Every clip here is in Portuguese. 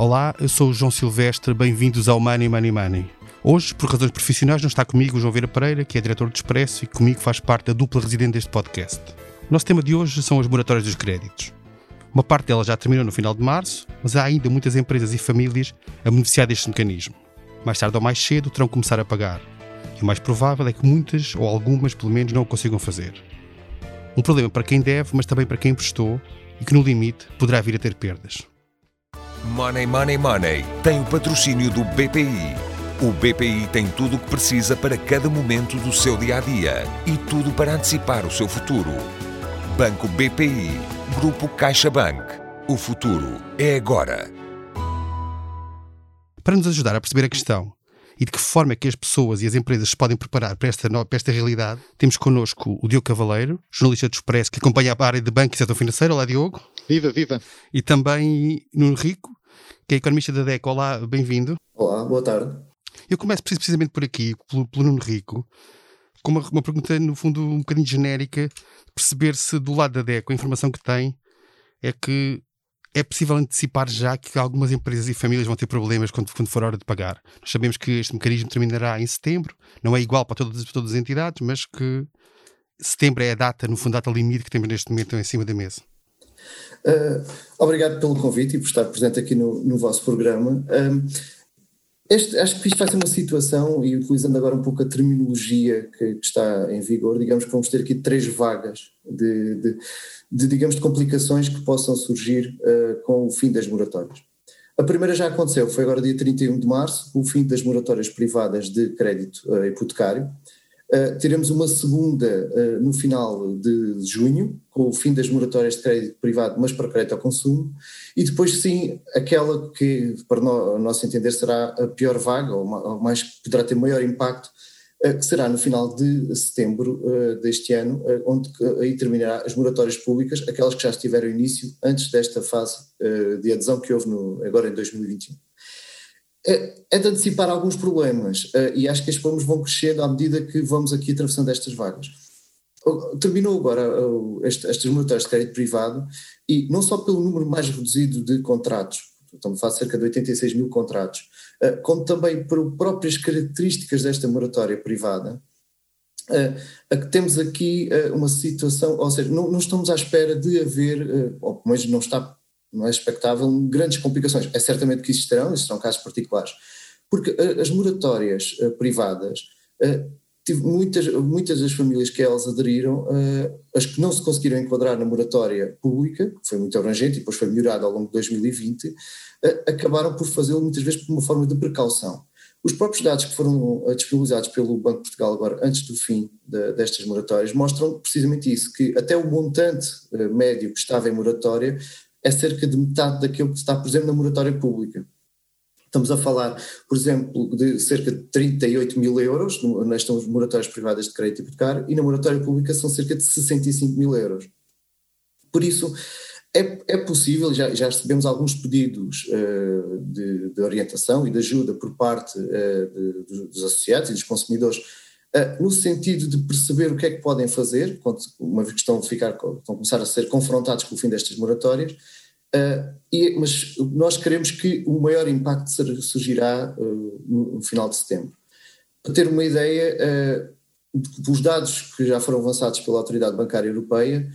Olá, eu sou o João Silvestre, bem-vindos ao Money Money Money. Hoje, por razões profissionais, não está comigo o João Vera Pereira, que é diretor do Expresso e comigo faz parte da dupla residente deste podcast. O nosso tema de hoje são as moratórias dos créditos. Uma parte delas já terminou no final de março, mas há ainda muitas empresas e famílias a beneficiar deste mecanismo. Mais tarde ou mais cedo terão que começar a pagar. E o mais provável é que muitas, ou algumas pelo menos, não o consigam fazer. Um problema para quem deve, mas também para quem emprestou e que, no limite, poderá vir a ter perdas. Money Money Money tem o patrocínio do BPI. O BPI tem tudo o que precisa para cada momento do seu dia a dia e tudo para antecipar o seu futuro. Banco BPI, Grupo CaixaBank. O futuro é agora. Para nos ajudar a perceber a questão e de que forma é que as pessoas e as empresas se podem preparar para esta, para esta realidade, temos connosco o Diogo Cavaleiro, jornalista do Expresso, que acompanha a área de banco e setor financeiro. Olá, Diogo. Viva, viva. E também Nuno Rico, que é economista da DECO. Olá, bem-vindo. Olá, boa tarde. Eu começo precisamente por aqui, pelo, pelo Nuno Rico, com uma, uma, pergunta, no fundo, um bocadinho genérica, perceber se do lado da DECO a informação que tem é que é possível antecipar já que algumas empresas e famílias vão ter problemas quando, quando for a hora de pagar. Nós sabemos que este mecanismo terminará em setembro, não é igual para todas, para todas as entidades, mas que setembro é a data, no fundo, a data limite que temos neste momento em cima da mesa. Uh, obrigado pelo convite e por estar presente aqui no, no vosso programa. Um, este, acho que isto vai ser uma situação, e utilizando agora um pouco a terminologia que, que está em vigor, digamos que vamos ter aqui três vagas de, de, de digamos, de complicações que possam surgir uh, com o fim das moratórias. A primeira já aconteceu, foi agora dia 31 de março, o fim das moratórias privadas de crédito uh, hipotecário. Uh, teremos uma segunda uh, no final de junho, com o fim das moratórias de crédito privado, mas para crédito ao consumo, e depois sim aquela que, para o nosso entender, será a pior vaga, ou mais poderá ter maior impacto, uh, que será no final de setembro deste ano, onde aí terminará as moratórias públicas, aquelas que já estiveram início antes desta fase de adesão que houve no, agora em 2021 é, de antecipar alguns problemas uh, e acho que estes problemas vão crescendo à medida que vamos aqui atravessando estas vagas. Terminou agora este, estas moratórias de crédito privado e não só pelo número mais reduzido de contratos, estamos a falar cerca de 86 mil contratos, uh, como também por próprias características desta moratória privada, a que temos aqui uma situação, ou seja, não, não, estamos à espera de haver, ou pelo menos não está não é expectável grandes complicações. É certamente que existirão, existirão casos particulares, porque eh, as moratórias uh, privadas, tive muitas, muitas das famílias que elas aderiram, as que não se conseguiram enquadrar na moratória pública, que foi muito abrangente e depois foi melhorada ao longo de 2020, acabaram por fazê-lo muitas vezes por uma forma de precaução. Os próprios dados que foram disponibilizados pelo Banco de Portugal agora, antes do fim de, destas moratórias, mostram precisamente isso, que até o montante médio que estava em moratória é cerca de metade daquilo que está, por exemplo, na moratória pública. Estamos a falar, por exemplo, de cerca de 38 mil euros nestas moratórias privadas de crédito hipotecário e na moratória pública são cerca de 65 mil euros. Por isso, é, é possível, já, já recebemos alguns pedidos uh, de, de, orientação e de ajuda por parte uh, de, dos associados e dos consumidores, no sentido de perceber o que é que podem fazer, uma vez que estão a, ficar, estão a começar a ser confrontados com o fim destas moratórias, Uh, e, mas nós queremos que o maior impacto surgirá uh, no, final de setembro. Para ter uma ideia, uh, os dados que já foram avançados pela Autoridade Bancária Europeia,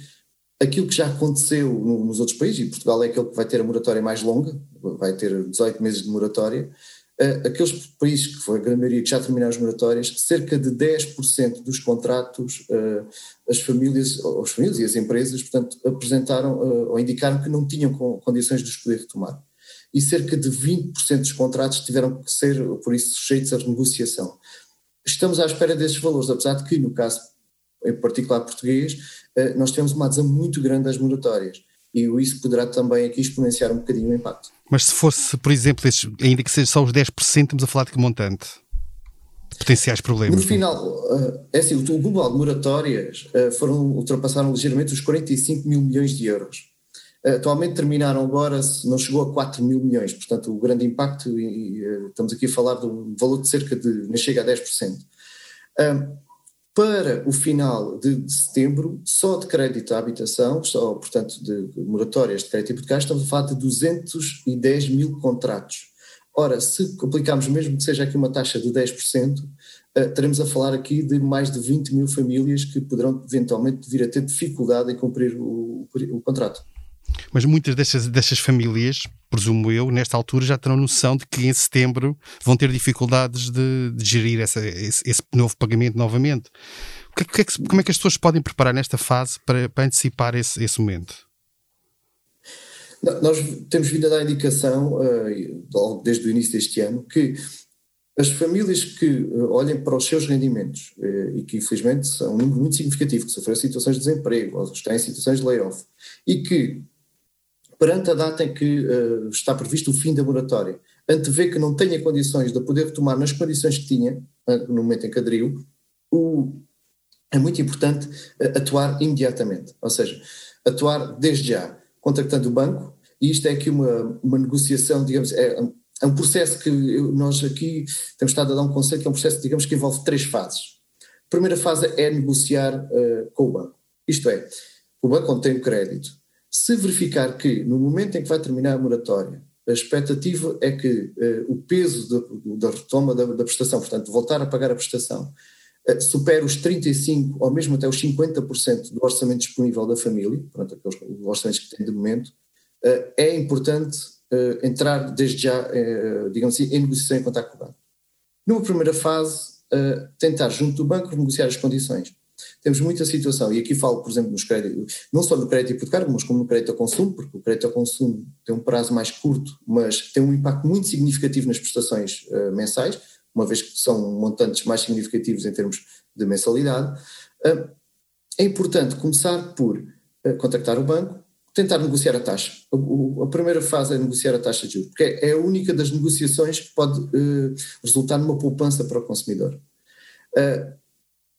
aquilo que já aconteceu no, nos outros países, e Portugal é aquele que vai ter a moratória mais longa, vai ter 18 meses de moratória, aqueles países que foi a grande maioria que já terminaram as moratórias, cerca de 10% dos contratos, uh, as famílias, as famílias e as empresas, portanto, apresentaram uh, ou indicaram que não tinham condições de os poder retomar. E cerca de 20% dos contratos tiveram que ser, por isso, sujeitos à renegociação. Estamos à espera desses valores, apesar de que, no caso em particular português, nós tivemos uma adesão muito grande às moratórias e isso poderá também aqui exponenciar um bocadinho o impacto. Mas se fosse, por exemplo, esses, ainda que seja só os 10%, estamos a falar de que montante? Potenciais problemas. No final, eh, é assim, o global de moratórias eh, foram, ultrapassaram ligeiramente os 45 mil milhões de euros. Eh, atualmente terminaram agora, não chegou a 4 mil milhões, portanto o grande impacto, e, estamos aqui a falar de um valor de cerca de, não chega a 10%. Para o final de setembro, só de crédito à habitação, só, portanto, de moratórias de crédito hipotecário, estamos a falar de 210 mil contratos. Ora, se aplicarmos mesmo que seja aqui uma taxa de 10%, uh, teremos a falar aqui de mais de 20 mil famílias que poderão eventualmente vir a ter dificuldade em cumprir o, o, o contrato. Mas muitas destas, destas famílias, presumo eu, nesta altura já terão noção de que em setembro vão ter dificuldades de, de gerir essa, esse, esse, novo pagamento novamente. Que, que é que, como é que as pessoas podem preparar nesta fase para, para antecipar esse, esse momento? Nós temos vindo a dar indicação, uh, desde o início deste ano, que as famílias que uh, olhem para os seus rendimentos uh, e que, infelizmente, são um número muito significativo, que sofreram situações de desemprego, ou estão em situações de layoff, e que, perante a data em que está previsto o fim da moratória, antevê que não tenha condições de poder retomar nas condições que tinha, no momento em que aderiu, o, é muito importante atuar imediatamente, ou seja, atuar desde já, contactando o banco, e isto é aqui uma, uma negociação, digamos, é, é um processo que nós aqui temos estado a dar um conceito que é um processo, digamos, que envolve três fases. A primeira fase é negociar uh, com o banco, isto é, o banco tem o crédito. Se verificar que no momento em que vai terminar a moratória, a expectativa é que uh, o peso da, retoma da, da, prestação, portanto, voltar a pagar a prestação, uh, supere os 35% ou mesmo até os 50% do orçamento disponível da família, portanto, aqueles orçamentos que tem de momento, eh, é importante eh, entrar desde já, eh, digamos assim, em negociação em contato com o banco. Numa primeira fase, tentar junto do banco negociar as condições. Temos muita situação, e aqui falo, por exemplo, nos créditos, não só no crédito hipotecário, mas como no crédito ao consumo, porque o crédito ao consumo tem um prazo mais curto, mas tem um impacto muito significativo nas prestações uh, mensais, uma vez que são montantes mais significativos em termos de mensalidade. Uh, é importante começar por uh, contactar o banco, tentar negociar a taxa. A, primeira fase é negociar a taxa de juros, porque é, é a única das negociações que pode resultar numa poupança para o consumidor. Uh,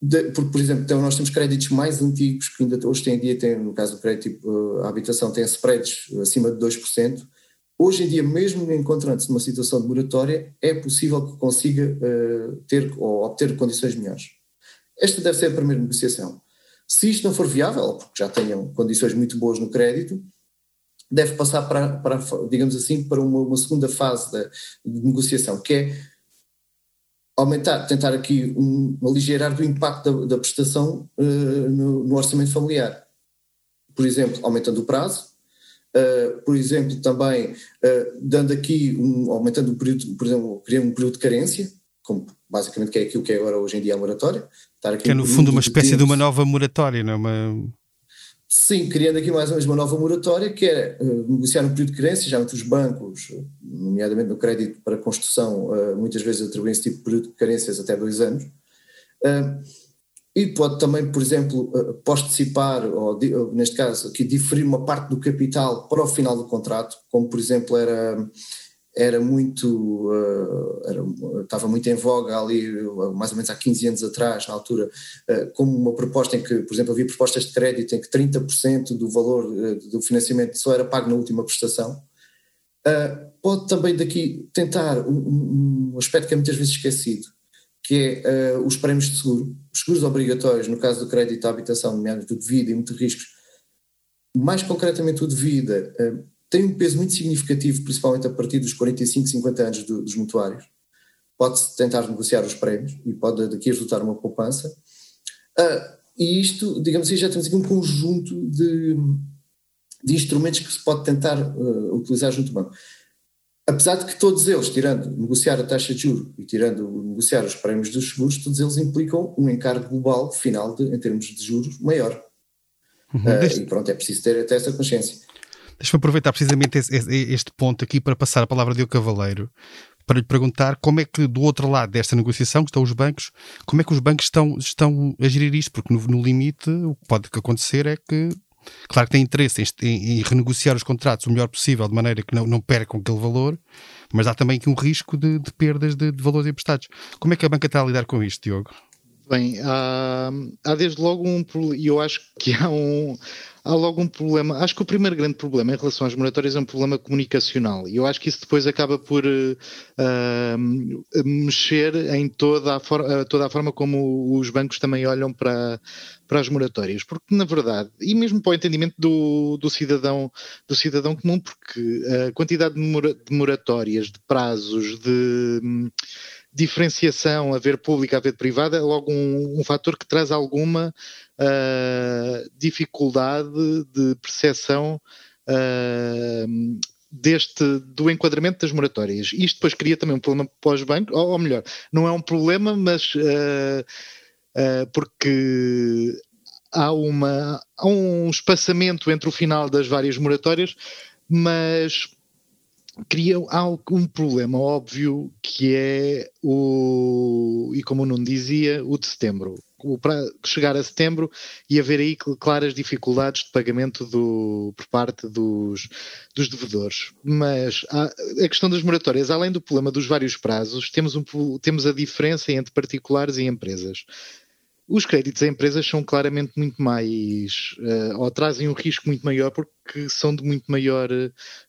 de, porque, por exemplo, então nós temos créditos mais antigos que ainda hoje em dia têm, no caso do crédito uh, à habitação, têm spreads acima de 2%. Hoje em dia, mesmo encontrando-se numa situação de moratória, é possível que consiga ter ou obter condições melhores. Esta deve ser a primeira negociação. Se isto não for viável, porque já tenham condições muito boas no crédito, deve passar para, para digamos assim, para uma, uma segunda fase de, de, negociação, que é aumentar, tentar aqui um, aligerar do impacto da, da prestação uh, no, no, orçamento familiar. Por exemplo, aumentando o prazo, uh, por exemplo, também uh, dando aqui, um, aumentando o período, por exemplo, criando um período de carência, como basicamente que é aquilo que é agora hoje em dia a moratória. que é no fundo uma espécie de, de uma nova moratória, não é? Uma... Sim, criando aqui mais ou menos uma nova moratória, que é uh, negociar um período de carência, já entre os bancos, nomeadamente no crédito para construção, uh, muitas vezes atribuem esse tipo de período de carências até dois anos. Uh, e pode também, por exemplo, postecipar, ou neste caso aqui, diferir uma parte do capital para o final do contrato, como por exemplo era era muito, uh, era, estava muito em voga ali, mais ou menos há 15 anos atrás, na altura, uh, como uma proposta em que, por exemplo, havia propostas de crédito em que 30% do valor uh, do financiamento só era pago na última prestação. pode também daqui tentar um, um, aspecto que é muitas vezes esquecido, que é os prémios de seguro, os seguros obrigatórios, no caso do crédito à habitação, nomeadamente do de vida e muitos riscos, mais concretamente o de vida, tem um peso muito significativo, principalmente a partir dos 45, 50 anos do, dos mutuários. Pode-se tentar negociar os prémios e pode daqui resultar uma poupança. Uh, e isto, digamos assim, já temos aqui um conjunto de, de instrumentos que se pode tentar uh, utilizar junto ao banco. Apesar de que todos eles, tirando negociar a taxa de juros e tirando negociar os prémios dos seguros, todos eles implicam um encargo global final de, em termos de juros maior. Uhum, uh, e pronto, é preciso ter até essa consciência. Deixa-me aproveitar precisamente este ponto aqui para passar a palavra de o Cavaleiro para lhe perguntar como é que do outro lado desta negociação que estão os bancos, como é que os bancos estão, estão a gerir isto, porque no, no limite o que pode acontecer é que claro que tem interesse em, em, em, renegociar os contratos o melhor possível, de maneira que não, não percam aquele valor, mas há também aqui um risco de, de perdas de, de, valores emprestados. Como é que a banca está a lidar com isto, Diogo? Bem, há, há desde logo um e eu acho que há um há logo um problema. Acho que o primeiro grande problema em relação às moratórias é um problema comunicacional. E eu acho que isso depois acaba por uh, mexer em toda a, for toda a forma como os bancos também olham para, para as moratórias. Porque, na verdade, e mesmo para o entendimento do, do, cidadão, do cidadão comum, porque a quantidade de, mora de moratórias, de prazos, de diferenciação, haver pública, haver privada, é logo um, um fator que traz alguma uh, dificuldade de percepção uh, deste, do enquadramento das moratórias. Isto depois cria também um problema bancos, ou, ou melhor, não é um problema, mas uh, porque há, uma, há um espaçamento entre o final das várias moratórias, mas cria um problema óbvio que é o, e como não dizia, o de setembro. Para chegar a setembro e haver aí claras dificuldades de pagamento do, por parte dos, dos devedores. Mas a, a questão das moratórias, além do problema dos vários prazos, temos, um, temos a diferença entre particulares e empresas os créditos a empresas são claramente muito mais uh, ou trazem um risco muito maior porque são de muito maior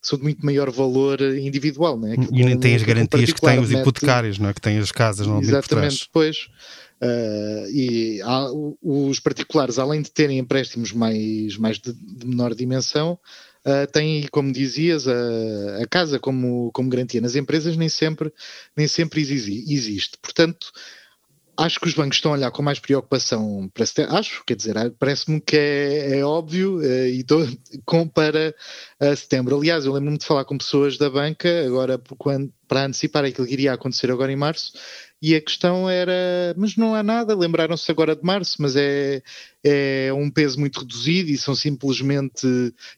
são de muito maior valor individual né? e nem têm as garantias que têm os hipotecários não é? que têm as casas não exatamente depois uh, e há, os particulares além de terem empréstimos mais mais de, de menor dimensão Uh, têm, como dizias, a, a, casa como, como garantia. Nas empresas nem sempre, nem sempre existe. Portanto, acho que os bancos estão a olhar com mais preocupação para setembro. Acho, quer dizer, parece-me que é, é óbvio uh, e tô, com para uh, setembro. Aliás, eu lembro-me de falar com pessoas da banca agora quando, para antecipar aquilo que iria acontecer agora em março. E a questão era, mas não há nada, lembraram-se agora de março, mas é, é um peso muito reduzido e são simplesmente,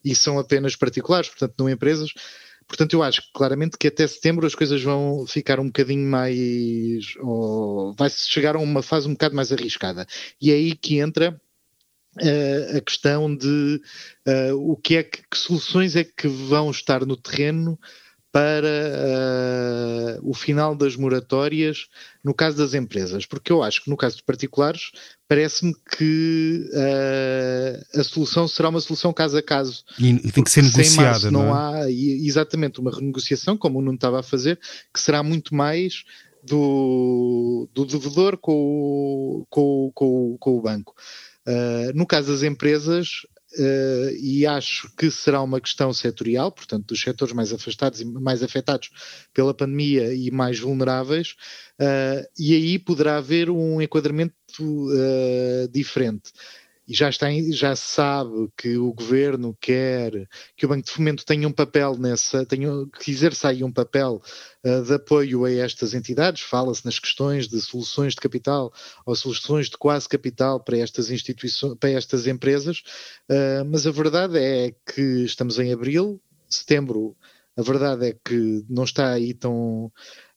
e são apenas particulares, portanto não empresas, Portanto, eu acho claramente que até setembro as coisas vão ficar um bocadinho mais. vai-se chegar a uma fase um bocado mais arriscada. E é aí que entra Uh, a questão de uh, o que é que, que, soluções é que vão estar no terreno para uh, o final das moratórias no caso das empresas, porque eu acho que no caso de particulares parece-me que uh, a solução será uma solução caso a caso. E, tem que ser negociada, não, não é? há exatamente uma renegociação, como o Nuno estava a fazer, que será muito mais do, do devedor com o, com, com, com o banco. Uh, no caso das empresas, Uh, e acho que será uma questão setorial, portanto, dos setores mais afastados e mais afetados pela pandemia e mais vulneráveis, uh, e aí poderá haver um enquadramento uh, diferente e já, está, já se sabe que o governo quer que o Banco de Fomento tenha um papel nessa, tenha, que exerça aí um papel uh, de apoio a estas entidades, fala-se nas questões de soluções de capital ou soluções de quase capital para estas instituições, para estas empresas, uh, mas a verdade é que estamos em abril, setembro, a verdade é que não está aí tão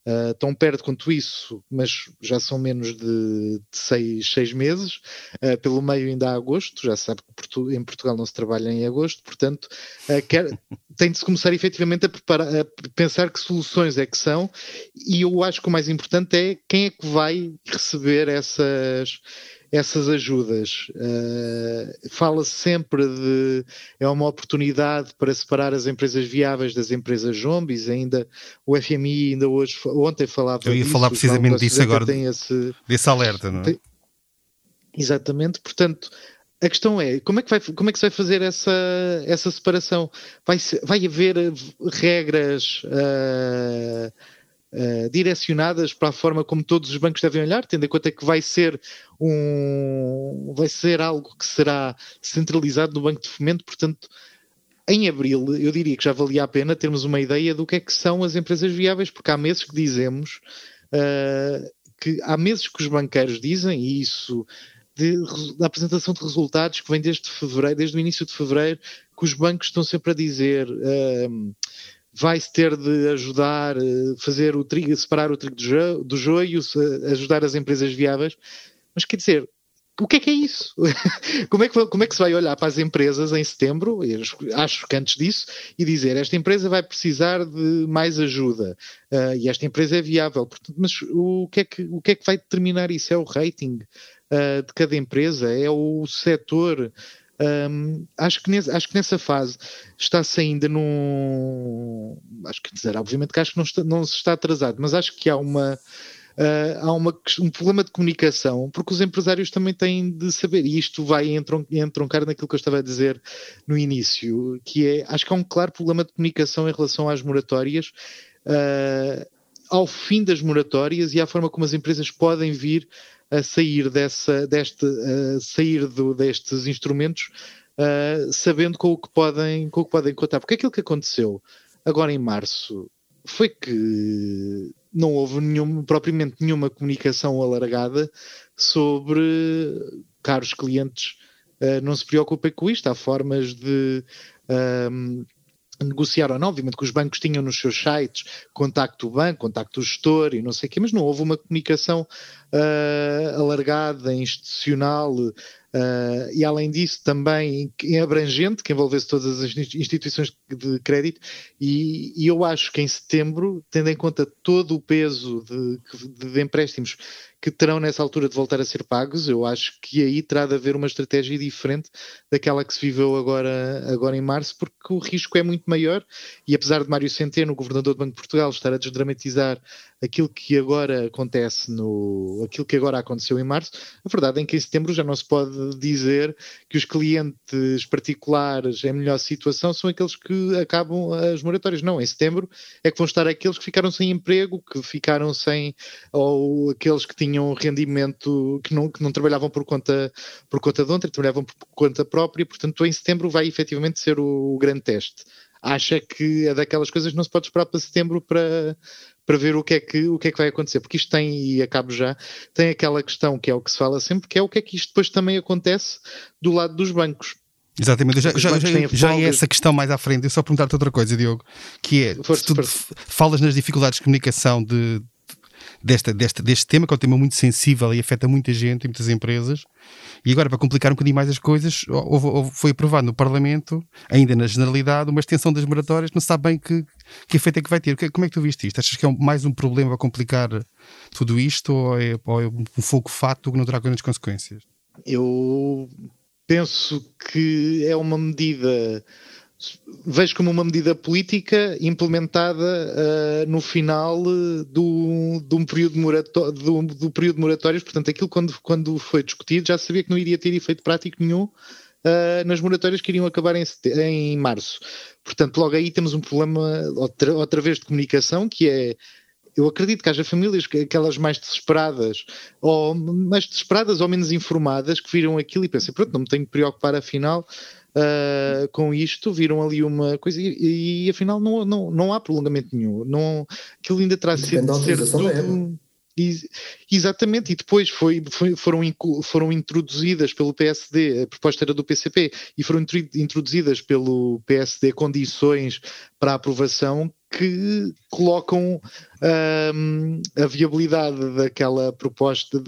uh, tão perto quanto isso, mas já são menos de, de seis, seis, meses. Uh, pelo meio ainda há agosto, já se sabe que em Portugal não se trabalha em agosto, portanto, uh, quer, tem de se começar efetivamente a, preparar, a pensar que soluções é que são, e eu acho que o mais importante é quem é que vai receber essas essas ajudas. Uh, Fala-se sempre de é uma oportunidade para separar as empresas viáveis das empresas zombies. Ainda o FMI ainda hoje ontem falava. Eu ia disso, falar precisamente disso agora, esse, desse alerta, não é? Tem, exatamente. Portanto, a questão é como é que vai, como é que se vai fazer essa, essa separação? Vai, vai haver regras uh, uh, direcionadas para a forma como todos os bancos devem olhar, tendo em conta que vai ser um vai ser algo que será centralizado no Banco de Fomento, portanto, em abril eu diria que já valia a pena termos uma ideia do que é que são as empresas viáveis, porque há meses que dizemos uh, que há meses que os banqueiros dizem, e isso de, da apresentação de resultados que vem desde fevereiro, desde o início de fevereiro, que os bancos estão sempre a dizer uh, vai-se ter de ajudar, eh, fazer o trigo, separar o trigo do, jo, do joio, ajudar as empresas viáveis. Mas quer dizer, o que é que é isso? como, é que, como é que se vai olhar para as empresas em setembro, acho que antes disso, e dizer esta empresa vai precisar de mais ajuda uh, e esta empresa é viável. Mas o que é que, o que, é que vai determinar isso? É o rating uh, de cada empresa? É o setor? Um, acho, que nesse, acho que nessa fase está-se ainda num. Acho que dizer, obviamente que acho que não, está, não se está atrasado, mas acho que há uma uh, há uma, um problema de comunicação, porque os empresários também têm de saber, e isto vai entroncar naquilo que eu estava a dizer no início, que é, acho que há um claro problema de comunicação em relação às moratórias, uh, ao fim das moratórias e à forma como as empresas podem vir a sair dessa, deste, sair do, destes instrumentos, uh, sabendo com o que podem, com o que podem contar. Porque aquilo que aconteceu agora em março foi que não houve nenhum, propriamente nenhuma comunicação alargada sobre caros clientes. Uh, não se preocupem com isto, há formas de um, negociar ou não, obviamente que os bancos tinham nos seus sites contacto do banco, contacto do gestor e não sei o quê, mas não houve uma comunicação uh, alargada, institucional, Uh, e além disso também abrangente, que envolvesse todas as instituições de crédito, e, e, eu acho que em setembro, tendo em conta todo o peso de, de, empréstimos que terão nessa altura de voltar a ser pagos, eu acho que aí terá de haver uma estratégia diferente daquela que se viveu agora, agora em março, porque o risco é muito maior, e apesar de Mário Centeno, o governador do Banco de Portugal, estar a desdramatizar aquilo que agora acontece no aquilo que agora aconteceu em março, a verdade é que em setembro já não se pode dizer que os clientes particulares em melhor situação são aqueles que acabam as moratórias. Não, em setembro é que vão estar aqueles que ficaram sem emprego, que ficaram sem, ou aqueles que tinham rendimento, que não, que não trabalhavam por conta, por conta de outra, trabalhavam por conta própria, portanto em setembro vai efetivamente ser o, o grande teste acha que é daquelas coisas que não se pode esperar para setembro para, para ver o que, é que, o que é que vai acontecer, porque isto tem, e acabo já, tem aquela questão que é o que se fala sempre, que é o que é que isto depois também acontece do lado dos bancos. Exatamente, já, já, já, já é essa questão mais à frente. Eu só perguntar-te outra coisa, Diogo, que é: tu falas nas dificuldades de comunicação de, desta, desta, deste tema, que é um tema muito sensível e afeta muita gente e muitas empresas. E agora, para complicar um bocadinho mais as coisas, houve, houve, foi aprovado no Parlamento, ainda na generalidade, uma extensão das moratórias, não se sabe bem que, que efeito é que vai ter. Como é que tu viste isto? Achas que é mais um problema a complicar tudo isto ou é, ou é um fogo fato que não terá grandes consequências? Eu penso que é uma medida vejo como uma medida política implementada uh, no final uh, do, um período do, do, período moratórios, portanto aquilo quando, quando foi discutido já sabia que não iria ter efeito prático nenhum uh, nas moratórias que iriam acabar em, em março. Portanto, logo aí temos um problema outra, outra vez de comunicação que é eu acredito que haja famílias, aquelas mais desesperadas, ou mais desesperadas ou menos informadas, que viram aquilo e pensam, pronto, não me tenho que preocupar afinal, uh, com isto, viram ali uma coisa e, e, afinal não, não, não há prolongamento nenhum. Não, aquilo ainda terá sido ser tudo. Exatamente, e depois foi, foi, foram, foram introduzidas pelo PSD, a proposta era do PCP, e foram introduzidas pelo PSD condições para aprovação que colocam um, a viabilidade daquela proposta,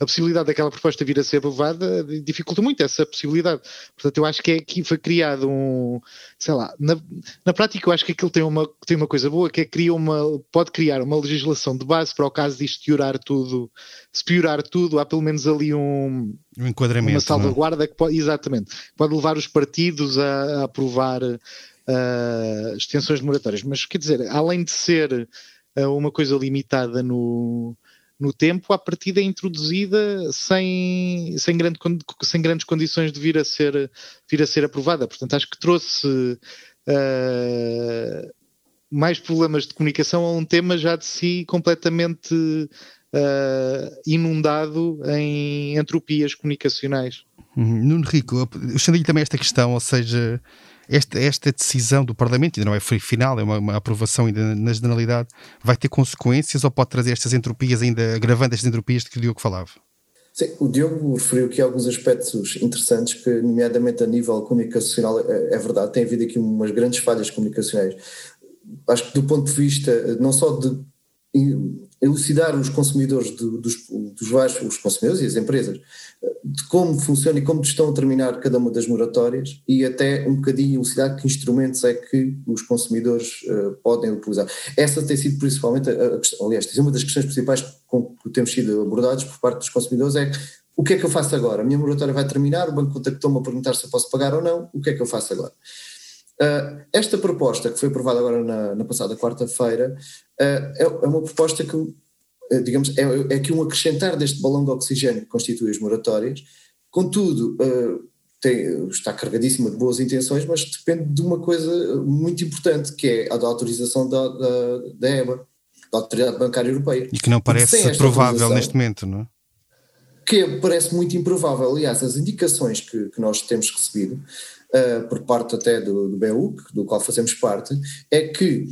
a possibilidade daquela proposta vir a ser aprovada, dificulta muito essa possibilidade. Portanto, eu acho que é que foi criado um, sei lá, na, na prática eu acho que aquilo tem uma, tem uma coisa boa, que é cria uma, pode criar uma legislação de base para o caso disto piorar tudo, se piorar tudo, há pelo menos ali um, um enquadramento, uma é? salvaguarda que pode, exatamente, pode levar os partidos a, a aprovar uh, extensões demoratórias. Mas quer dizer, além de ser uh, uma coisa limitada no, no tempo, a partida é introduzida sem, sem, grande, sem grandes condições de vir a ser, vir a ser aprovada. Portanto, acho que trouxe uh, mais problemas de comunicação a um tema já de si completamente uh, inundado em entropias comunicacionais. Uhum. Nuno Rico, eu estendo também esta questão, ou seja, esta, esta decisão do Parlamento, ainda não é final, é uma, uma, aprovação ainda na generalidade, vai ter consequências ou pode trazer estas entropias, ainda agravando estas entropias de que o Diogo falava? Sim, o Diogo referiu aqui alguns aspectos interessantes que, nomeadamente a nível comunicacional, é, é verdade, tem havido aqui umas grandes falhas comunicacionais. Acho que do ponto de vista não só de elucidar os consumidores do, dos, dos vários, os consumidores e as empresas, de como funciona e como estão a terminar cada uma das moratórias e até um bocadinho elucidar que instrumentos é que os consumidores uh, podem utilizar. Essa tem sido principalmente, a, a, aliás, uma das questões principais com que temos sido abordados por parte dos consumidores é o que é que eu faço agora? A minha moratória vai terminar, o banco contactou-me a perguntar se eu posso pagar ou não, o que é que eu faço agora? Uh, esta proposta, que foi aprovada agora na, na passada quarta-feira, uh, é, é, uma proposta que, digamos, é, é que um acrescentar deste balão de oxigênio que constitui as moratórias, contudo, tem, está carregadíssima de boas intenções, mas depende de uma coisa muito importante, que é a da autorização da, da, da EBA, da Autoridade Bancária Europeia. E que não parece provável neste momento, não é? Que parece muito improvável. Aliás, as indicações que, que nós temos recebido uh, por parte até do, do BEUC, do qual fazemos parte, é que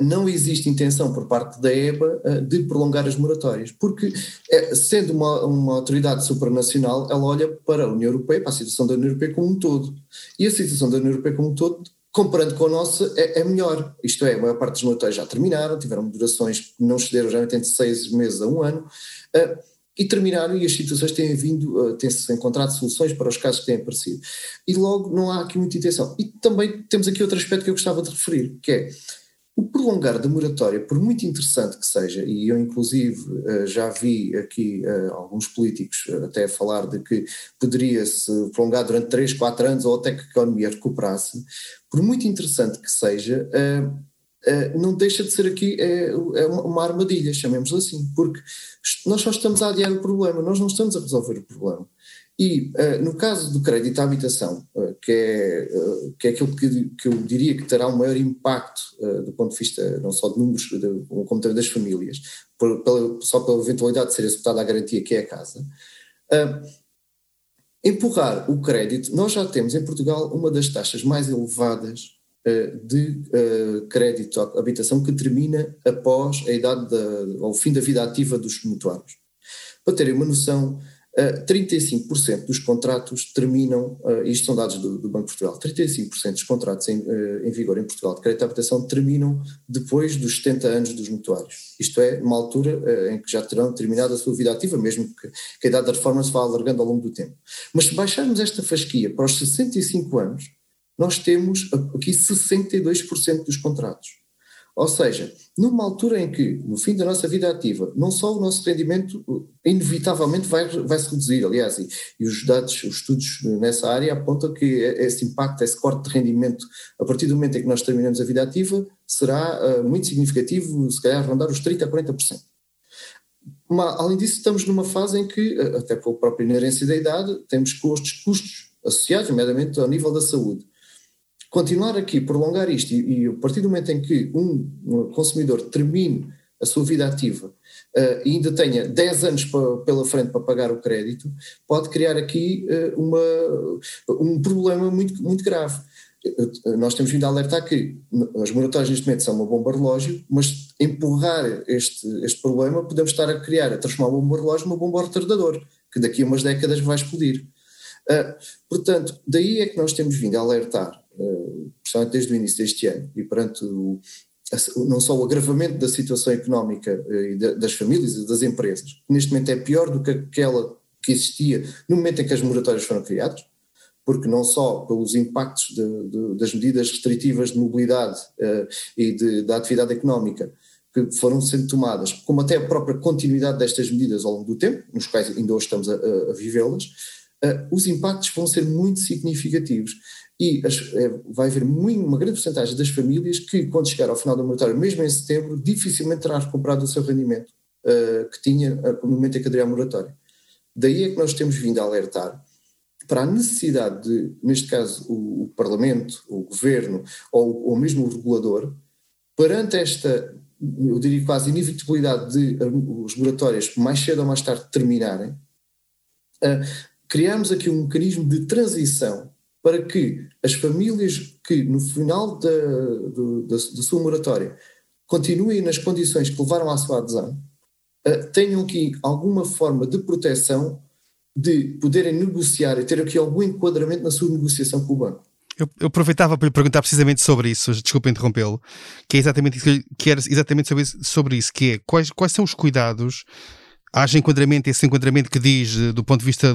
não existe intenção por parte da EBA de prolongar as moratórias, porque sendo uma, uma autoridade supranacional, ela olha para a União Europeia, para a situação da União Europeia como um todo. E a situação da União Europeia como um todo comparando com a nossa, é, é, melhor. Isto é, a maior parte dos moratórios já terminaram, tiveram durações que não excederam já entre seis meses a um ano. Uh, e terminaram e as situações têm vindo, uh, têm-se encontrado soluções para os casos que têm aparecido. E logo não há aqui muita intenção. E também temos aqui outro aspecto que eu gostava de referir, que é o prolongar da moratória, por muito interessante que seja, e eu inclusive uh, já vi aqui uh, alguns políticos até falar de que poderia-se prolongar durante 3, 4 anos ou até que a economia recuperasse, por muito interessante que seja, não deixa de ser aqui é, é uma armadilha, chamemos assim, porque nós só estamos a adiar o problema, nós não estamos a resolver o problema. E uh, no caso do crédito à habitação, uh, que, é, que é aquilo que, que eu diria que terá um maior impacto do ponto de vista não só de números, de, como também das famílias, por, pela, só pela eventualidade de ser executada a garantia que é a casa, empurrar o crédito, nós já temos em Portugal uma das taxas mais elevadas de uh, crédito à habitação que termina após a idade da, ao fim da vida ativa dos mutuários. Para terem uma noção, uh, 35% dos contratos terminam, uh, isto são dados do, do, Banco de Portugal, 35% dos contratos em, em, vigor em Portugal de crédito à habitação terminam depois dos 70 anos dos mutuários. Isto é, uma altura em que já terão terminado a sua vida ativa, mesmo que, que a idade da reforma se vá alargando ao longo do tempo. Mas se baixarmos esta fasquia para os 65 anos, nós temos aqui 62% dos contratos. Ou seja, numa altura em que, no fim da nossa vida ativa, não só o nosso rendimento inevitavelmente vai, vai se reduzir, aliás, e, e, os dados, os estudos nessa área apontam que esse impacto, esse corte de rendimento, a partir do momento em que nós terminamos a vida ativa, será uh, muito significativo, se calhar rondar os 30% a 40%. Mas, além disso, estamos numa fase em que, até pela própria inerência da idade, temos custos, custos associados, nomeadamente ao nível da saúde continuar aqui, prolongar isto, e, e a partir do momento em que um, um consumidor termine a sua vida ativa uh, e ainda tenha 10 anos pela frente para pagar o crédito, pode criar aqui uh, uma, um problema muito, muito grave. Uh, nós temos vindo a alertar que as moratórias neste momento são uma bomba relógio, mas empurrar este, este problema podemos estar a criar, a transformar uma bomba relógio numa bomba retardador, que daqui a umas décadas vai explodir. portanto, daí é que nós temos vindo a alertar eh, principalmente desde o início deste ano, e perante o, não só o agravamento da situação económica eh, das famílias e das empresas, que neste momento é pior do que aquela que existia no momento em que as moratórias foram criadas, porque não só pelos impactos de, de, das medidas restritivas de mobilidade uh, e de, da atividade económica que foram sendo tomadas, como até a própria continuidade destas medidas ao longo do tempo, nos quais ainda hoje estamos a, a vivê-las, os impactos vão ser muito significativos e as, é, vai haver muito, uma grande porcentagem das famílias que, quando chegar ao final do moratório, mesmo em setembro, dificilmente terá recuperado o seu rendimento uh, que tinha uh, no momento em que aderiu à moratória. Daí é que nós temos vindo a alertar para a necessidade de, neste caso, o, o Parlamento, o Governo ou, ou mesmo o regulador, perante esta, eu diria quase inevitabilidade de uh, os moratórias mais cedo ou mais tarde terminarem, criarmos aqui um mecanismo de transição para que as famílias que no final da, da, da sua moratória continuem nas condições que levaram à sua adesão, uh, tenham aqui alguma forma de proteção de poderem negociar e ter aqui algum enquadramento na sua negociação com o banco. Eu, eu, aproveitava para lhe perguntar precisamente sobre isso, desculpa interrompê-lo, que é exatamente isso que, que era exatamente sobre isso, sobre isso, que é quais, quais são os cuidados haja enquadramento, esse enquadramento que diz eh, do ponto de vista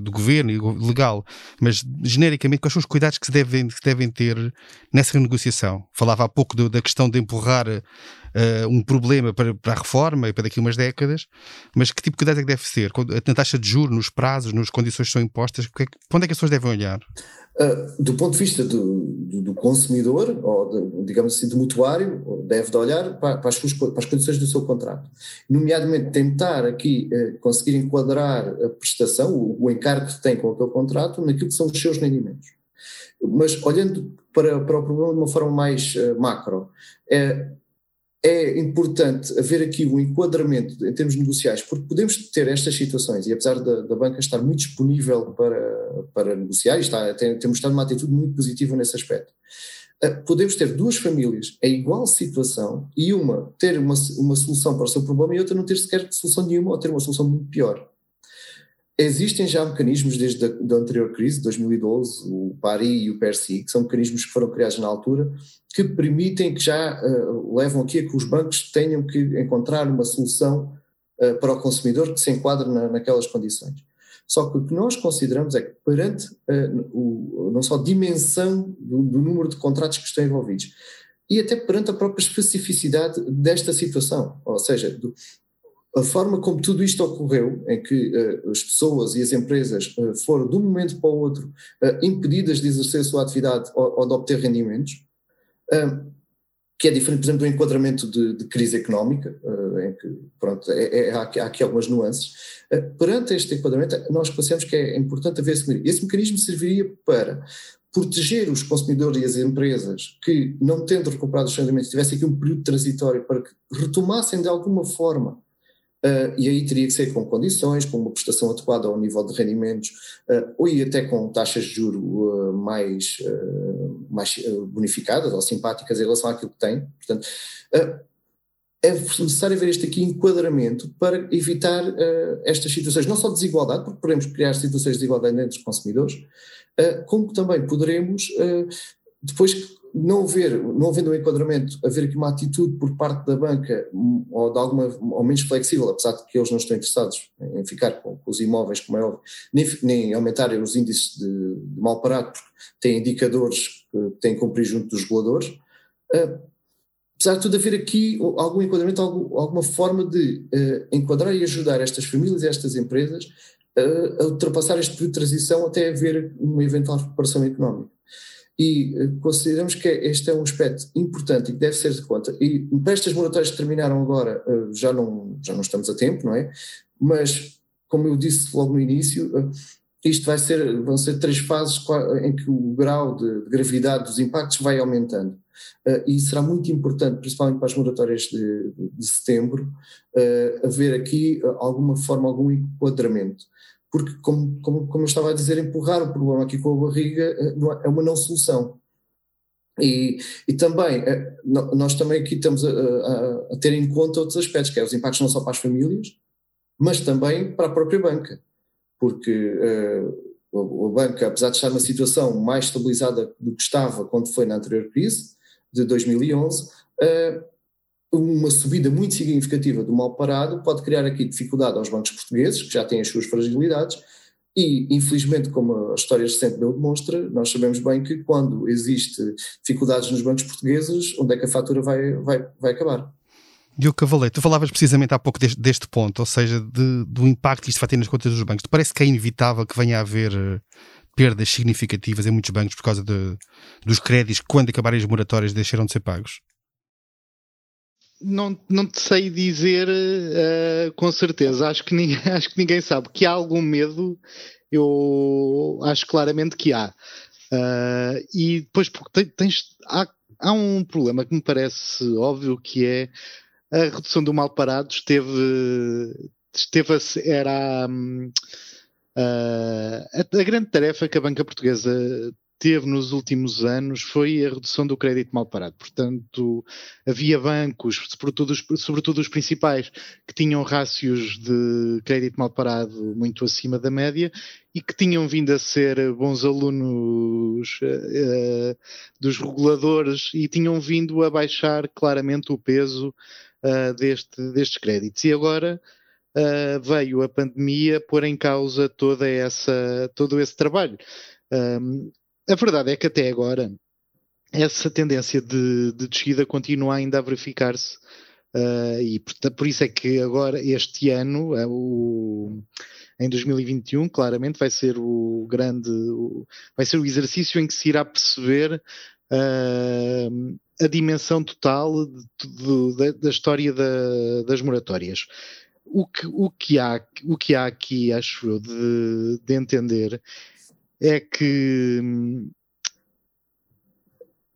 do governo legal, mas genericamente, quais são os cuidados que se devem, que devem ter nessa renegociação? Falava há pouco do, da questão de empurrar uh, um problema para, para a reforma e para daqui a umas décadas, mas que tipo de cuidado é que deve ser? Na taxa de juros, nos prazos, nas condições que são impostas, que é, para onde é que as pessoas devem olhar? Uh, do ponto de vista do, do, do consumidor, ou de, digamos assim, do mutuário, deve de olhar para, para, as suas, para, as condições do seu contrato. Nomeadamente, tentar aqui uh, conseguir enquadrar a prestação, o, o, encargo que tem com aquele contrato, naquilo que são os seus rendimentos. Mas olhando para, para o problema de uma forma mais uh, macro, é, é importante haver aqui um enquadramento em termos negociais, porque podemos ter estas situações, e apesar da, da banca estar muito disponível para, para negociar, e está, tem, temos estado numa atitude muito positiva nesse aspecto, eh, podemos ter duas famílias em igual situação e uma ter uma, uma solução para o seu problema e outra não ter sequer solução nenhuma ou ter uma solução muito pior. Existem já mecanismos desde a anterior crise, 2012, o PARI e o PERSI, que são mecanismos que foram criados na altura, que permitem, que já uh, levam aqui a que os bancos tenham que encontrar uma solução uh, para o consumidor que se enquadre na, naquelas condições. Só que o que nós consideramos é que perante uh, o, não só a dimensão do, do número de contratos que estão envolvidos, e até perante a própria especificidade desta situação, ou seja, do, a forma como tudo isto ocorreu, em que uh, as pessoas e as empresas uh, foram de um momento para o outro uh, impedidas de exercer a sua atividade ou, ou de obter rendimentos, que é diferente, por exemplo, do enquadramento de, de crise económica, em que, pronto, é, é, há, há, aqui algumas nuances. perante este enquadramento, nós pensamos que é importante haver esse mecanismo. Esse mecanismo serviria para proteger os consumidores e as empresas que, não tendo recuperado os rendimentos, tivessem aqui um período transitório para que retomassem de alguma forma Uh, e aí teria que ser com condições, com uma prestação adequada ao nível de rendimentos, uh, ou e até com taxas de juro uh, mais, mais bonificadas ou simpáticas em relação àquilo que tem. Portanto, é necessário haver este aqui enquadramento para evitar estas situações, não só de desigualdade, porque podemos criar situações de desigualdade entre os consumidores, como também poderemos, depois não haver, não havendo um enquadramento, haver aqui uma atitude por parte da banca hum, ou de alguma, ou menos flexível, apesar de que eles não estão interessados em ficar com, com os imóveis, como é óbvio, nem, nem aumentarem os índices de, de mal parado, porque têm indicadores que têm que cumprir junto dos reguladores. Uh, apesar de tudo haver aqui algum enquadramento, algum, alguma forma de uh, enquadrar e ajudar estas famílias e estas empresas uh, a ultrapassar este período de transição até haver uma eventual recuperação económica e eh, consideramos que este é um aspecto importante e que deve ser de conta. E para estas moratórias que terminaram agora, eh, já não, já não estamos a tempo, não é? Mas, como eu disse logo no início, eh, isto vai ser, vão ser três fases em que o grau de, de gravidade dos impactos vai aumentando. e será muito importante, principalmente para as moratórias de, de setembro, haver aqui alguma forma, algum enquadramento porque, como, como, como eu estava a dizer, empurrar o problema aqui com a barriga eh, é, é uma não solução. E, e também, eh, nós também aqui estamos a, a, a, ter em conta outros aspectos, que é os impactos não só para as famílias, mas também para a própria banca. Porque uh, a banca, apesar de estar numa situação mais estabilizada do que estava quando foi na anterior crise, de 2011, uh, uma subida muito significativa do mal parado pode criar aqui dificuldade aos bancos portugueses, que já têm as suas fragilidades, e infelizmente, como a história recente meu demonstra, nós sabemos bem que quando existe dificuldades nos bancos portugueses, onde é que a fatura vai, vai, vai acabar? Diogo Cavaleiro, tu falavas precisamente há pouco deste, deste ponto, ou seja, de, do impacto que isto vai ter nas contas dos bancos. Parece que é inevitável que venha a haver eh, perdas significativas em muitos bancos por causa de, dos créditos que, quando acabarem as moratórias, deixaram de ser pagos? Não, não te sei dizer uh, com certeza. Acho que, ninguém, acho que ninguém sabe. Que há algum medo, eu acho claramente que há. Uh, e depois, porque tens, há, há um problema que me parece óbvio que é a redução do mal parado esteve, esteve a, era uh, a, a grande tarefa que a banca portuguesa teve nos últimos anos foi a redução do crédito mal parado. Portanto, havia bancos, sobretudo os, sobretudo os principais, que tinham rácios de crédito mal parado muito acima da média e que tinham vindo a ser bons alunos uh, dos reguladores e tinham vindo a baixar claramente o peso uh, deste, destes créditos. E agora uh, veio a pandemia pôr em causa toda essa, todo esse trabalho. Um, a verdade é que até agora essa tendência de, de descida continua ainda a verificar-se uh, e por, por, isso é que agora este ano uh, o, em 2021 claramente vai ser o grande o, vai ser o exercício em que se irá perceber uh, a dimensão total de, de, de, da história da, das moratórias. O que, o, que há, o que há aqui, acho eu, de entender é que hum,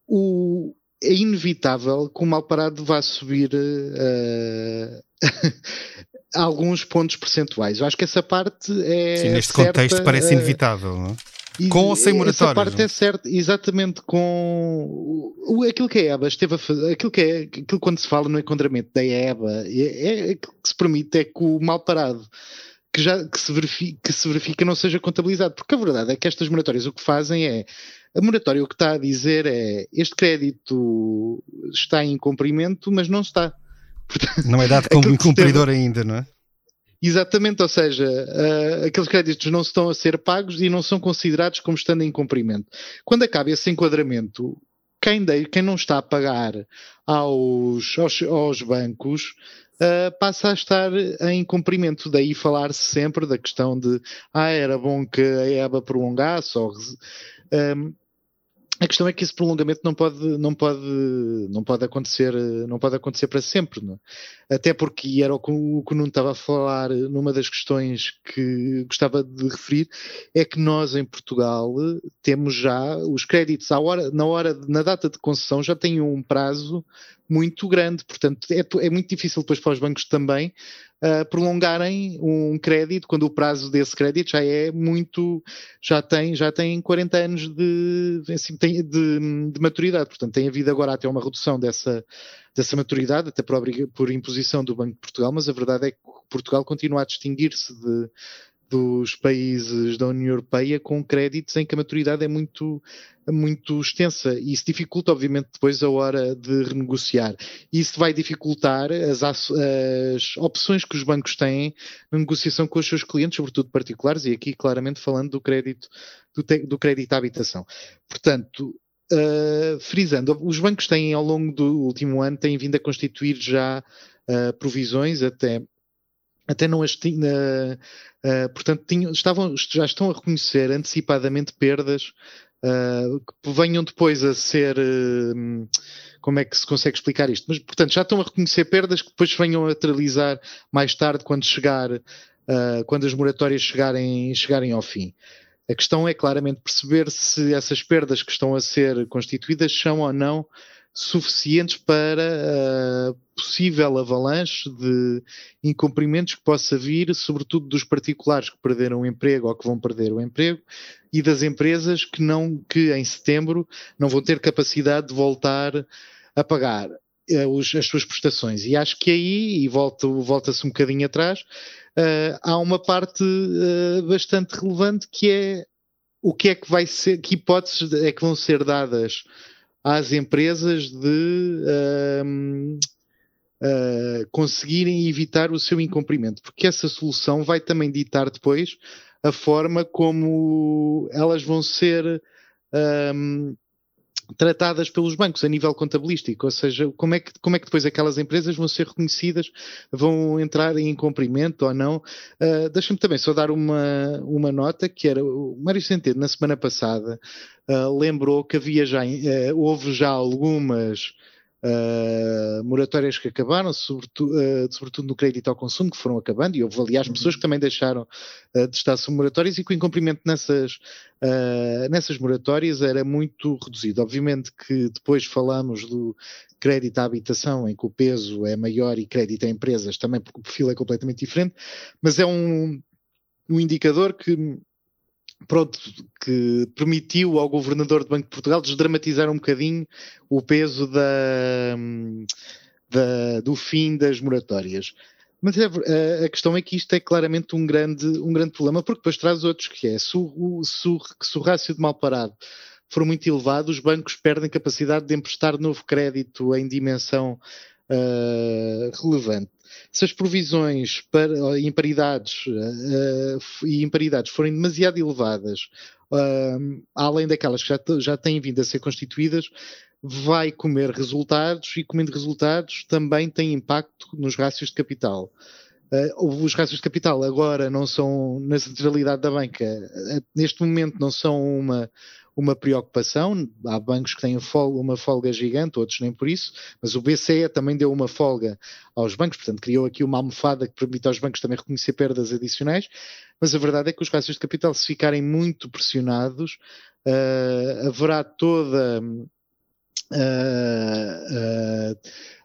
o, é inevitável que o mal parado vá subir uh, alguns pontos percentuais. Eu acho que essa parte é. Sim, neste certa, contexto parece uh, inevitável, não é? Com ou sem moratórios? Essa parte é certa, exatamente com o, aquilo que a EBA esteve a fazer, aquilo que é, aquilo quando se fala no enquadramento da EBA, é, é, que se permite é que o mal parado que, já, que, se verifica, que se verifica não seja contabilizado, porque a verdade é que estas moratórias o que fazem é, a moratória o que está a dizer é, este crédito está em cumprimento, mas não está. Portanto, não é dado como incumpridor ainda, não é? Exatamente, ou seja, uh, aqueles créditos não estão a ser pagos e não são considerados como estando em cumprimento. Quando acaba esse enquadramento, quem, de, quem não está a pagar aos, aos, aos bancos uh, passa a estar em cumprimento. Daí falar-se sempre da questão de ah, era bom que a EBA prolongasse ou. Um, a questão é que esse prolongamento não pode, não pode, não pode acontecer, não pode acontecer para sempre, não? É? até porque era o que o Nuno estava a falar numa das questões que gostava de referir, é que nós em Portugal temos já os créditos à hora, na hora, na data de concessão já têm um prazo muito grande, portanto é, é muito difícil depois para os bancos também uh, prolongarem um crédito quando o prazo desse crédito já é muito, já tem, já tem 40 anos de, assim, de, de maturidade. Portanto, tem havido agora até uma redução dessa, dessa maturidade, até por, por imposição do Banco de Portugal, mas a verdade é que Portugal continua a distinguir-se de, dos países da União Europeia com créditos em que a maturidade é muito, muito extensa e isso dificulta, obviamente, depois a hora de renegociar. Isso vai dificultar as, as opções que os bancos têm na negociação com os seus clientes, sobretudo particulares, e aqui claramente falando do crédito, do, te, do crédito à habitação. Portanto, Uh, frisando, os bancos têm ao longo do último ano têm vindo a constituir já uh, provisões até até não as tinha, uh, portanto, tinham, estavam, já estão a reconhecer antecipadamente perdas uh, que venham depois a ser. Uh, como é que se consegue explicar isto? Mas, portanto, já estão a reconhecer perdas que depois venham a materializar mais tarde quando chegar, quando as moratórias chegarem, chegarem ao fim. A questão é claramente perceber se essas perdas que estão a ser constituídas são ou não suficientes para a possível avalanche de incumprimentos que possa vir, sobretudo dos particulares que perderam o emprego ou que vão perder o emprego e das empresas que não que em setembro não vão ter capacidade de voltar a pagar os, as suas prestações. E acho que aí, e volta-se um bocadinho atrás, uh, há uma parte uh, bastante relevante que é o que é que vai ser, que hipóteses é que vão ser dadas às empresas de uh, conseguirem evitar o seu incumprimento, porque essa solução vai também ditar depois a forma como elas vão ser tratadas pelos bancos a nível contabilístico, ou seja, como é que, como é que depois aquelas empresas vão ser reconhecidas, vão entrar em incumprimento ou não. Uh, Deixa-me também só dar uma, uma nota que era o Mário Centeno na semana passada uh, lembrou que havia já, uh, houve já algumas uh, moratórias que acabaram, sobretudo, uh, sobretudo, no crédito ao consumo, que foram acabando, e houve, aliás, pessoas que também deixaram uh, de estar sob moratórias e que o incumprimento nessas, nessas moratórias era muito reduzido. Obviamente que depois falamos do crédito à habitação, em que o peso é maior, e crédito a empresas também, porque o perfil é completamente diferente, mas é um, um indicador que pronto, que permitiu ao governador do Banco de Portugal desdramatizar um bocadinho o peso da, da, do fim das moratórias. Mas a, a, questão é que isto é claramente um grande, um grande problema, porque depois traz outros, que é se o, se o, se o rácio de mal parado for muito elevado, os bancos perdem capacidade de emprestar novo crédito em dimensão uh, relevante. Se as provisões para imparidades uh, e imparidades forem demasiado elevadas, uh, além daquelas que já, já têm vindo a ser constituídas, vai comer resultados e comendo resultados também tem impacto nos rácios de capital. Uh, os rácios de capital agora não são, na centralidade da banca, neste momento não são uma, uma preocupação. Há bancos que têm folga, uma folga gigante, outros nem por isso, mas o BCE também deu uma folga aos bancos, portanto, criou aqui uma almofada que permite aos bancos também reconhecer perdas adicionais. Mas a verdade é que os rácios de capital, se ficarem muito pressionados, uh, haverá toda. Uh,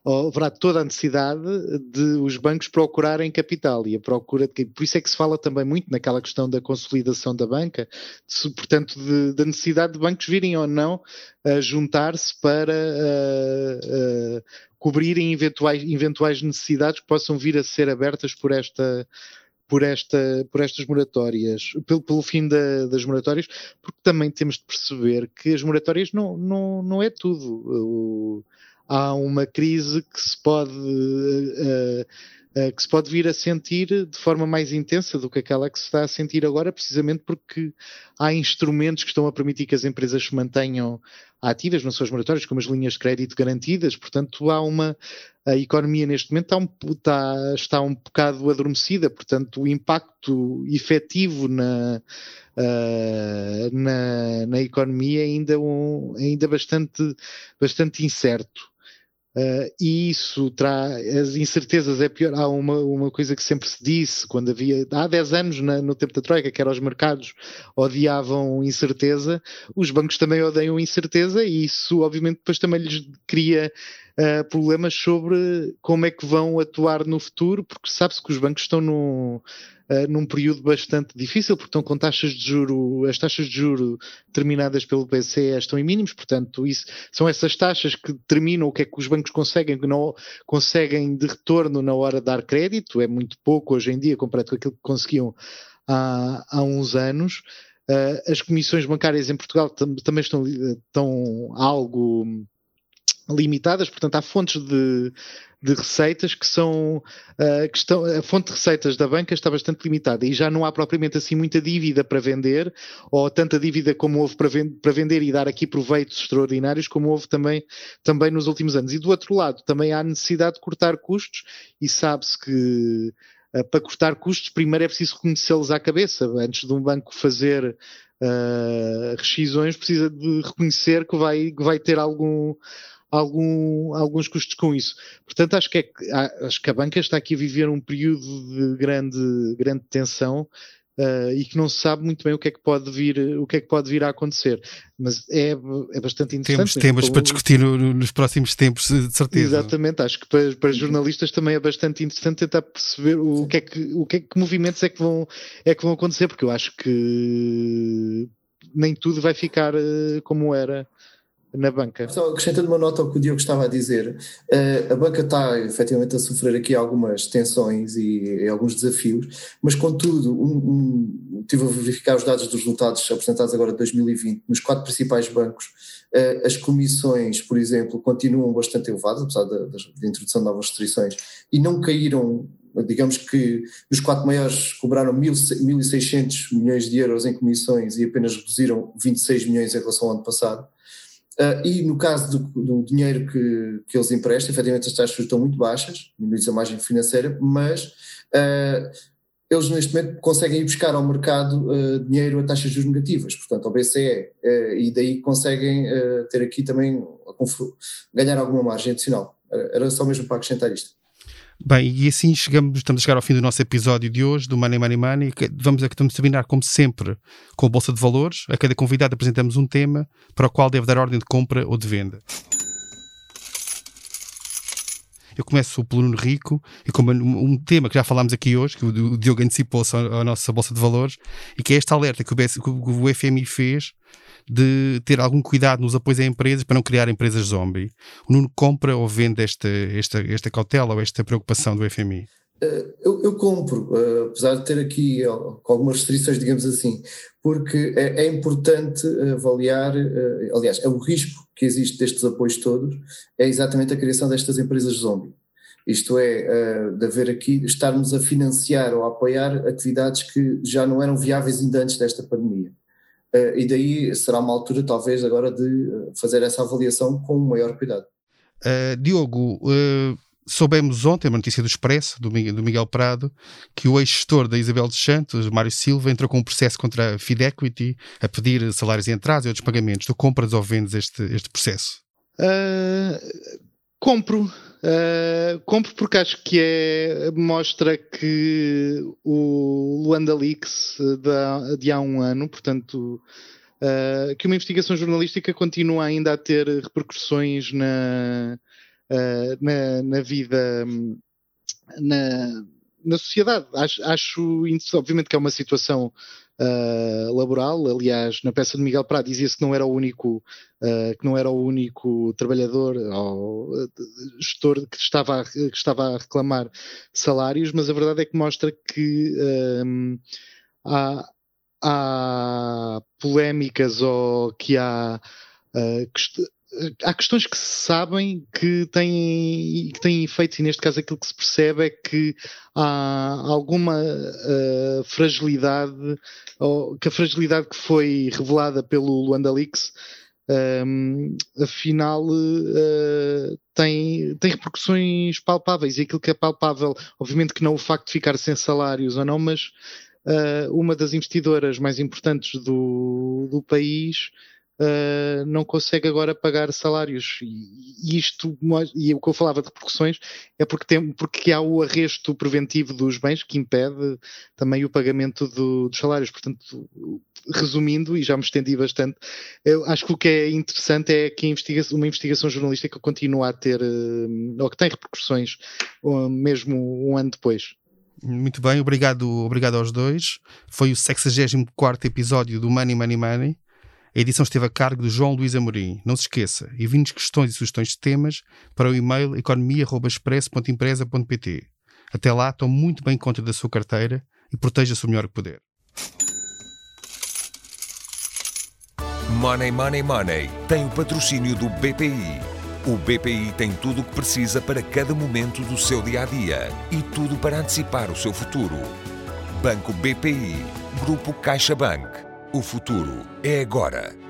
uh, haverá toda a necessidade de os bancos procurarem capital e a procura de por isso é que se fala também muito naquela questão da consolidação da banca, de, portanto, da necessidade de bancos virem ou não a juntar-se para uh, cobrirem eventuais, eventuais necessidades que possam vir a ser abertas por esta por, esta, por estas moratórias, pelo, pelo fim da, das moratórias, porque também temos de perceber que as moratórias não, não, não é tudo. O, há uma crise que se pode uh, uh, que se pode vir a sentir de forma mais intensa do que aquela que se está a sentir agora, precisamente porque há instrumentos que estão a permitir que as empresas se mantenham ativas, não são as moratórias, como as linhas de crédito garantidas, portanto há uma a economia neste momento está um, está, está um bocado adormecida, portanto o impacto efetivo na, uh, na, na economia é ainda, um, ainda bastante, bastante incerto. Uh, e isso traz as incertezas é pior. Há uma, uma coisa que sempre se disse quando havia há 10 anos na, no tempo da Troika, que era os mercados odiavam incerteza, os bancos também odeiam incerteza, e isso obviamente depois também lhes cria uh, problemas sobre como é que vão atuar no futuro, porque sabe-se que os bancos estão no uh, num período bastante difícil, porque estão com taxas de juro, as taxas de juro determinadas pelo BCE estão em mínimos, portanto, isso, são essas taxas que determinam o que é que os bancos conseguem, que não conseguem de retorno na hora de dar crédito, é muito pouco hoje em dia comparado com aquilo que conseguiam há, há uns anos. Uh, as comissões bancárias em Portugal tam também estão, estão algo limitadas, portanto há fontes de, de receitas que são uh, que estão, a fonte de receitas da banca está bastante limitada e já não há propriamente assim muita dívida para vender ou tanta dívida como houve para, ven para vender e dar aqui proveitos extraordinários como houve também, também nos últimos anos. E do outro lado também há necessidade de cortar custos e sabe-se que uh, para cortar custos primeiro é preciso reconhecê-los à cabeça antes de um banco fazer Uh, rescisões precisa de reconhecer que vai, que vai ter algum, algum, alguns custos com isso. Portanto, acho que, é, acho que a banca está aqui a viver um período de grande, grande tensão Uh, e que não se sabe muito bem o que é que pode vir, o que é que pode vir a acontecer. Mas é, é bastante interessante. Temos temas para discutir no, nos próximos tempos, de certeza. Exatamente, acho que para, para jornalistas também é bastante interessante tentar perceber o que é que, o que, é que movimentos é que, vão, é que vão acontecer, porque eu acho que nem tudo vai ficar uh, como era na banca. Só acrescentando uma nota ao que o Diogo estava a dizer, eh, a banca está efetivamente a sofrer aqui algumas tensões e, alguns desafios, mas contudo, um, um, estive a verificar os dados dos resultados apresentados agora de 2020 nos quatro principais bancos, eh, as comissões, por exemplo, continuam bastante elevadas, apesar da, da introdução de novas restrições, e não caíram digamos que os quatro maiores cobraram 1.600 milhões de euros em comissões e apenas reduziram 26 milhões em relação ao ano passado. Uh, e no caso do, do, dinheiro que, que eles emprestam, efetivamente as taxas estão muito baixas, diminui a margem financeira, mas uh, eles neste momento conseguem ir buscar ao mercado uh, dinheiro a taxas de juros negativas, portanto ao BCE, e daí conseguem ter aqui também, ganhar alguma margem adicional. Era só mesmo para acrescentar isto. Bem, e assim chegamos, estamos a chegar ao fim do nosso episódio de hoje, do Money Money Money. Vamos, estamos a terminar, como sempre, com a Bolsa de Valores. A cada convidado apresentamos um tema para o qual deve dar ordem de compra ou de venda. Eu começo pelo Nuno Rico, e como um tema que já falámos aqui hoje, que o Diogo antecipou-se à nossa Bolsa de Valores, e que é esta alerta que o, que o FMI fez de ter algum cuidado nos apoios a empresas para não criar empresas zombie. O Nuno compra ou vende esta, esta, esta cautela ou esta preocupação do FMI? Eh, eu, eu, compro, uh, apesar de ter aqui algumas restrições, digamos assim, porque é, é importante avaliar, uh, aliás, é o risco que existe destes apoios todos, é exatamente a criação destas empresas zombie. Isto é, de haver aqui, estarmos a financiar ou a apoiar atividades que já não eram viáveis ainda antes desta pandemia. E daí será uma altura, talvez, agora de fazer essa avaliação com maior cuidado. Diogo, soubemos ontem, uma notícia do Expresso, do Miguel Prado, que o ex-gestor da Isabel dos Santos, Mário Silva, entrou com um processo contra a Fidequity a pedir salários em atraso e outros pagamentos. Tu compras ou vendes este, este processo? Uh, compro. Uh, compro porque acho que é, mostra que o Luanda Leaks de, de há um ano, portanto, uh, que uma investigação jornalística continua ainda a ter repercussões na, uh, na, na, vida, na, na sociedade. Acho, acho, obviamente, que é uma situação uh, laboral. Aliás, na peça de Miguel Prado dizia-se que não era o único, uh, que não era o único trabalhador ou gestor que estava, a, que estava a reclamar salários, mas a verdade é que mostra que um, há, há polémicas ou que há uh, há questões que se sabem que têm, que têm efeitos, e neste caso aquilo que se percebe é que há alguma uh, fragilidade, ou que a fragilidade que foi revelada pelo Luanda Leaks, um, afinal uh, tem, tem repercussões palpáveis, e aquilo que é palpável, obviamente que não o facto de ficar sem salários ou não, mas uh, uma das investidoras mais importantes do, do país uh, não consegue agora pagar salários. E, isto, e o que eu falava de repercussões, é porque, tem, porque há o arresto preventivo dos bens que impede também o pagamento do, dos salários. Portanto, resumindo, e já me estendi bastante, eu acho que o que é interessante é que investigação, uma investigação jornalística continua a ter, uh, ou que tem repercussões, mesmo um ano depois. Muito bem, obrigado, obrigado aos dois. Foi o 64 episódio do Money Money Money. A edição esteve a cargo de João Luís Amorim. Não se esqueça, envie-nos questões e sugestões de temas para o e-mail economia.express.empresa.pt. Até lá, tome muito bem conta da sua carteira e proteja-se o melhor que puder. Money, money, money. Tem o patrocínio do BPI. O BPI tem tudo o que precisa para cada momento do seu dia a dia e tudo para antecipar o seu futuro. Banco BPI. Grupo CaixaBank. O futuro é agora.